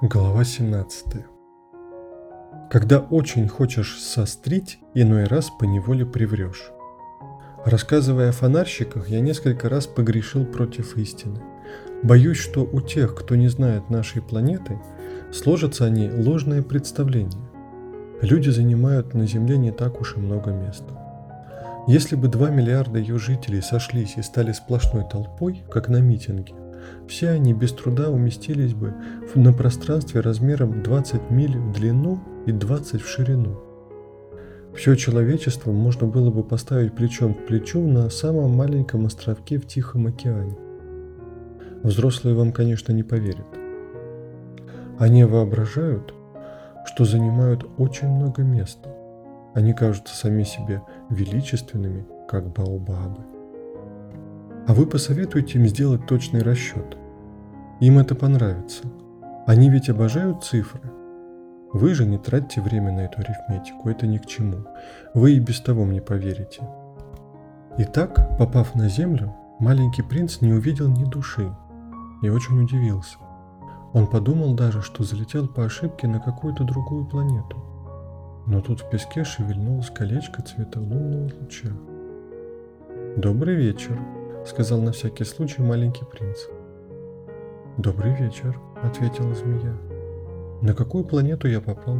Глава 17 Когда очень хочешь сострить, иной раз по неволе приврешь. Рассказывая о фонарщиках, я несколько раз погрешил против истины. Боюсь, что у тех, кто не знает нашей планеты, сложатся они ложное представление. Люди занимают на Земле не так уж и много места. Если бы 2 миллиарда ее жителей сошлись и стали сплошной толпой, как на митинге, все они без труда уместились бы на пространстве размером 20 миль в длину и 20 в ширину. Все человечество можно было бы поставить плечом к плечу на самом маленьком островке в Тихом океане. Взрослые вам, конечно, не поверят. Они воображают, что занимают очень много места. Они кажутся сами себе величественными, как баобабы. А вы посоветуете им сделать точный расчет. Им это понравится. Они ведь обожают цифры. Вы же не тратьте время на эту арифметику, это ни к чему. Вы и без того мне поверите. Итак, попав на Землю, маленький принц не увидел ни души и очень удивился. Он подумал даже, что залетел по ошибке на какую-то другую планету. Но тут в песке шевельнулось колечко цвета лунного луча. «Добрый вечер», сказал на всякий случай маленький принц. «Добрый вечер», — ответила змея. «На какую планету я попал?»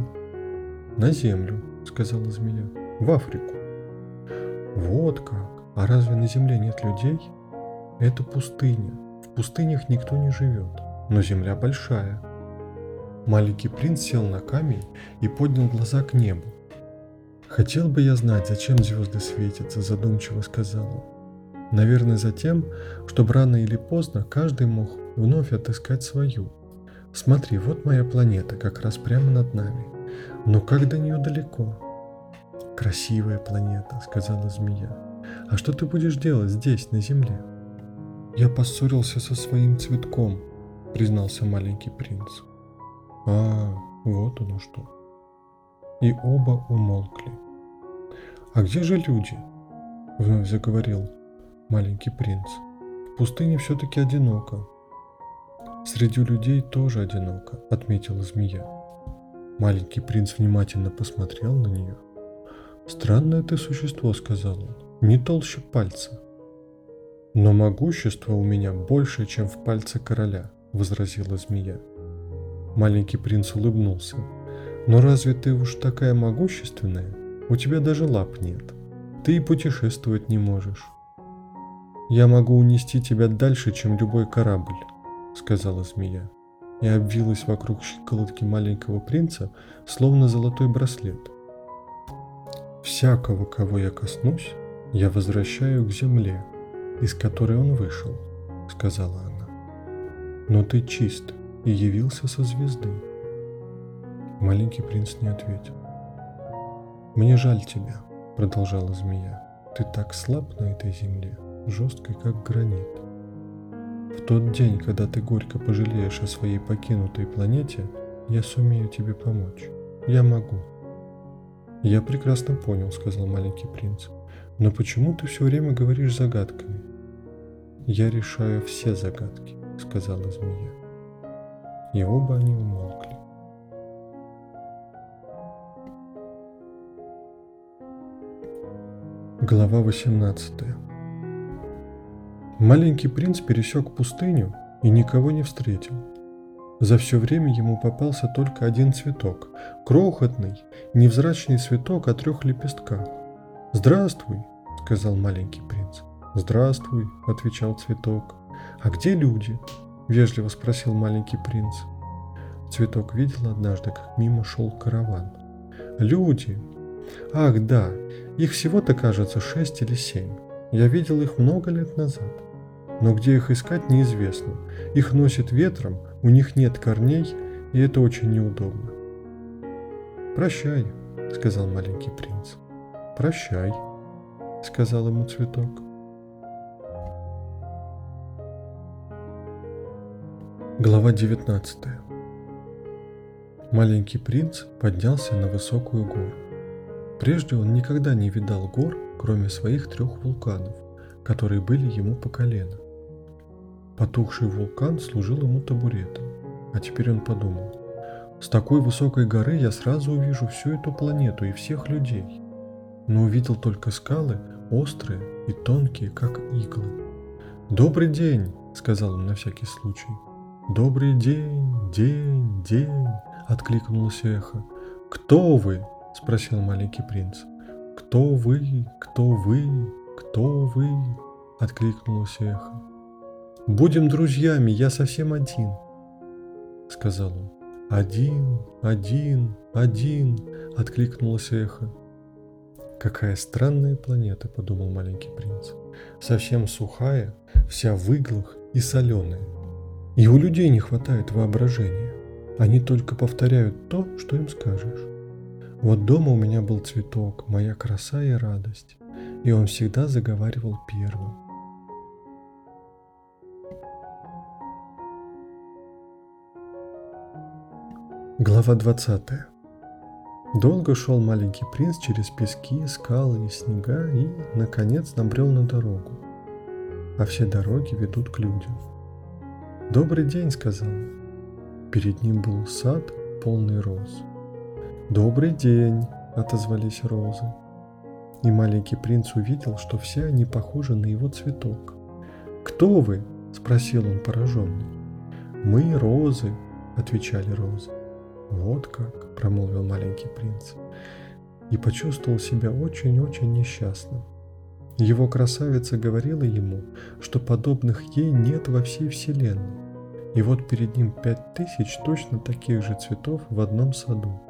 «На Землю», — сказала змея. «В Африку». «Вот как! А разве на Земле нет людей?» «Это пустыня. В пустынях никто не живет, но Земля большая». Маленький принц сел на камень и поднял глаза к небу. «Хотел бы я знать, зачем звезды светятся», — задумчиво сказал он. Наверное, за тем, чтобы рано или поздно каждый мог вновь отыскать свою. Смотри, вот моя планета, как раз прямо над нами. Но как до нее далеко? Красивая планета, сказала змея. А что ты будешь делать здесь, на Земле? Я поссорился со своим цветком, признался маленький принц. А, вот оно что. И оба умолкли. А где же люди? Вновь заговорил маленький принц. В пустыне все-таки одиноко. Среди людей тоже одиноко, отметила змея. Маленький принц внимательно посмотрел на нее. «Странное ты существо», — сказал он, — «не толще пальца». «Но могущество у меня больше, чем в пальце короля», — возразила змея. Маленький принц улыбнулся. «Но разве ты уж такая могущественная? У тебя даже лап нет. Ты и путешествовать не можешь. «Я могу унести тебя дальше, чем любой корабль», — сказала змея, и обвилась вокруг щиколотки маленького принца, словно золотой браслет. «Всякого, кого я коснусь, я возвращаю к земле, из которой он вышел», — сказала она. «Но ты чист и явился со звезды». Маленький принц не ответил. «Мне жаль тебя», — продолжала змея. «Ты так слаб на этой земле» жесткой, как гранит. В тот день, когда ты горько пожалеешь о своей покинутой планете, я сумею тебе помочь. Я могу. Я прекрасно понял, сказал маленький принц. Но почему ты все время говоришь загадками? Я решаю все загадки, сказала змея. И оба они умолкли. Глава 18 Маленький принц пересек пустыню и никого не встретил. За все время ему попался только один цветок, крохотный, невзрачный цветок о трех лепестках. «Здравствуй», — сказал маленький принц. «Здравствуй», — отвечал цветок. «А где люди?» — вежливо спросил маленький принц. Цветок видел однажды, как мимо шел караван. «Люди! Ах, да, их всего-то, кажется, шесть или семь. Я видел их много лет назад но где их искать неизвестно. Их носит ветром, у них нет корней, и это очень неудобно. «Прощай», — сказал маленький принц. «Прощай», — сказал ему цветок. Глава 19 Маленький принц поднялся на высокую гору. Прежде он никогда не видал гор, кроме своих трех вулканов, которые были ему по колено. Потухший вулкан служил ему табуретом, а теперь он подумал, С такой высокой горы я сразу увижу всю эту планету и всех людей. Но увидел только скалы, острые и тонкие, как иглы. «Добрый день!» — сказал он на всякий случай. «Добрый день, день, день!» — откликнулось эхо. «Кто вы?» — спросил маленький принц. «Кто вы? Кто вы? Кто вы?» — откликнулось эхо. «Будем друзьями, я совсем один», — сказал он. «Один, один, один!» — откликнулось эхо. «Какая странная планета», — подумал маленький принц. «Совсем сухая, вся в иглах и соленая. И у людей не хватает воображения. Они только повторяют то, что им скажешь. Вот дома у меня был цветок, моя краса и радость, и он всегда заговаривал первым. Глава 20. Долго шел маленький принц через пески, скалы и снега и, наконец, набрел на дорогу. А все дороги ведут к людям. «Добрый день», — сказал он. Перед ним был сад, полный роз. «Добрый день», — отозвались розы. И маленький принц увидел, что все они похожи на его цветок. «Кто вы?» — спросил он пораженный. «Мы розы», — отвечали розы. «Вот как», — промолвил маленький принц. И почувствовал себя очень-очень несчастным. Его красавица говорила ему, что подобных ей нет во всей вселенной. И вот перед ним пять тысяч точно таких же цветов в одном саду.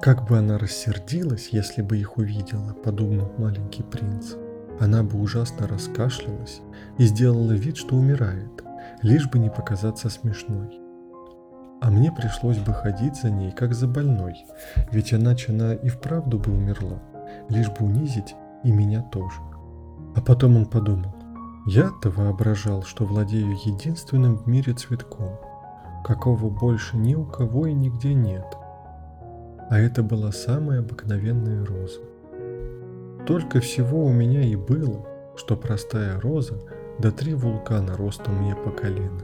Как бы она рассердилась, если бы их увидела, подумал маленький принц. Она бы ужасно раскашлялась и сделала вид, что умирает, лишь бы не показаться смешной. А мне пришлось бы ходить за ней, как за больной, ведь иначе она и вправду бы умерла, лишь бы унизить и меня тоже. А потом он подумал, я-то воображал, что владею единственным в мире цветком, какого больше ни у кого и нигде нет. А это была самая обыкновенная роза. Только всего у меня и было, что простая роза да три вулкана ростом мне по колено.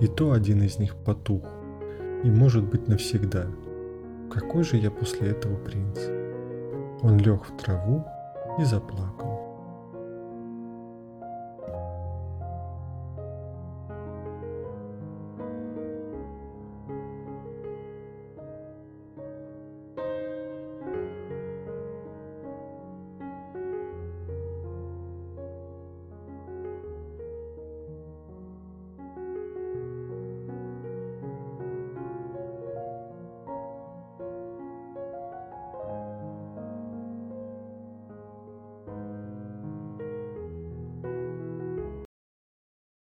И то один из них потух, и может быть навсегда. Какой же я после этого принц? Он лег в траву и заплакал.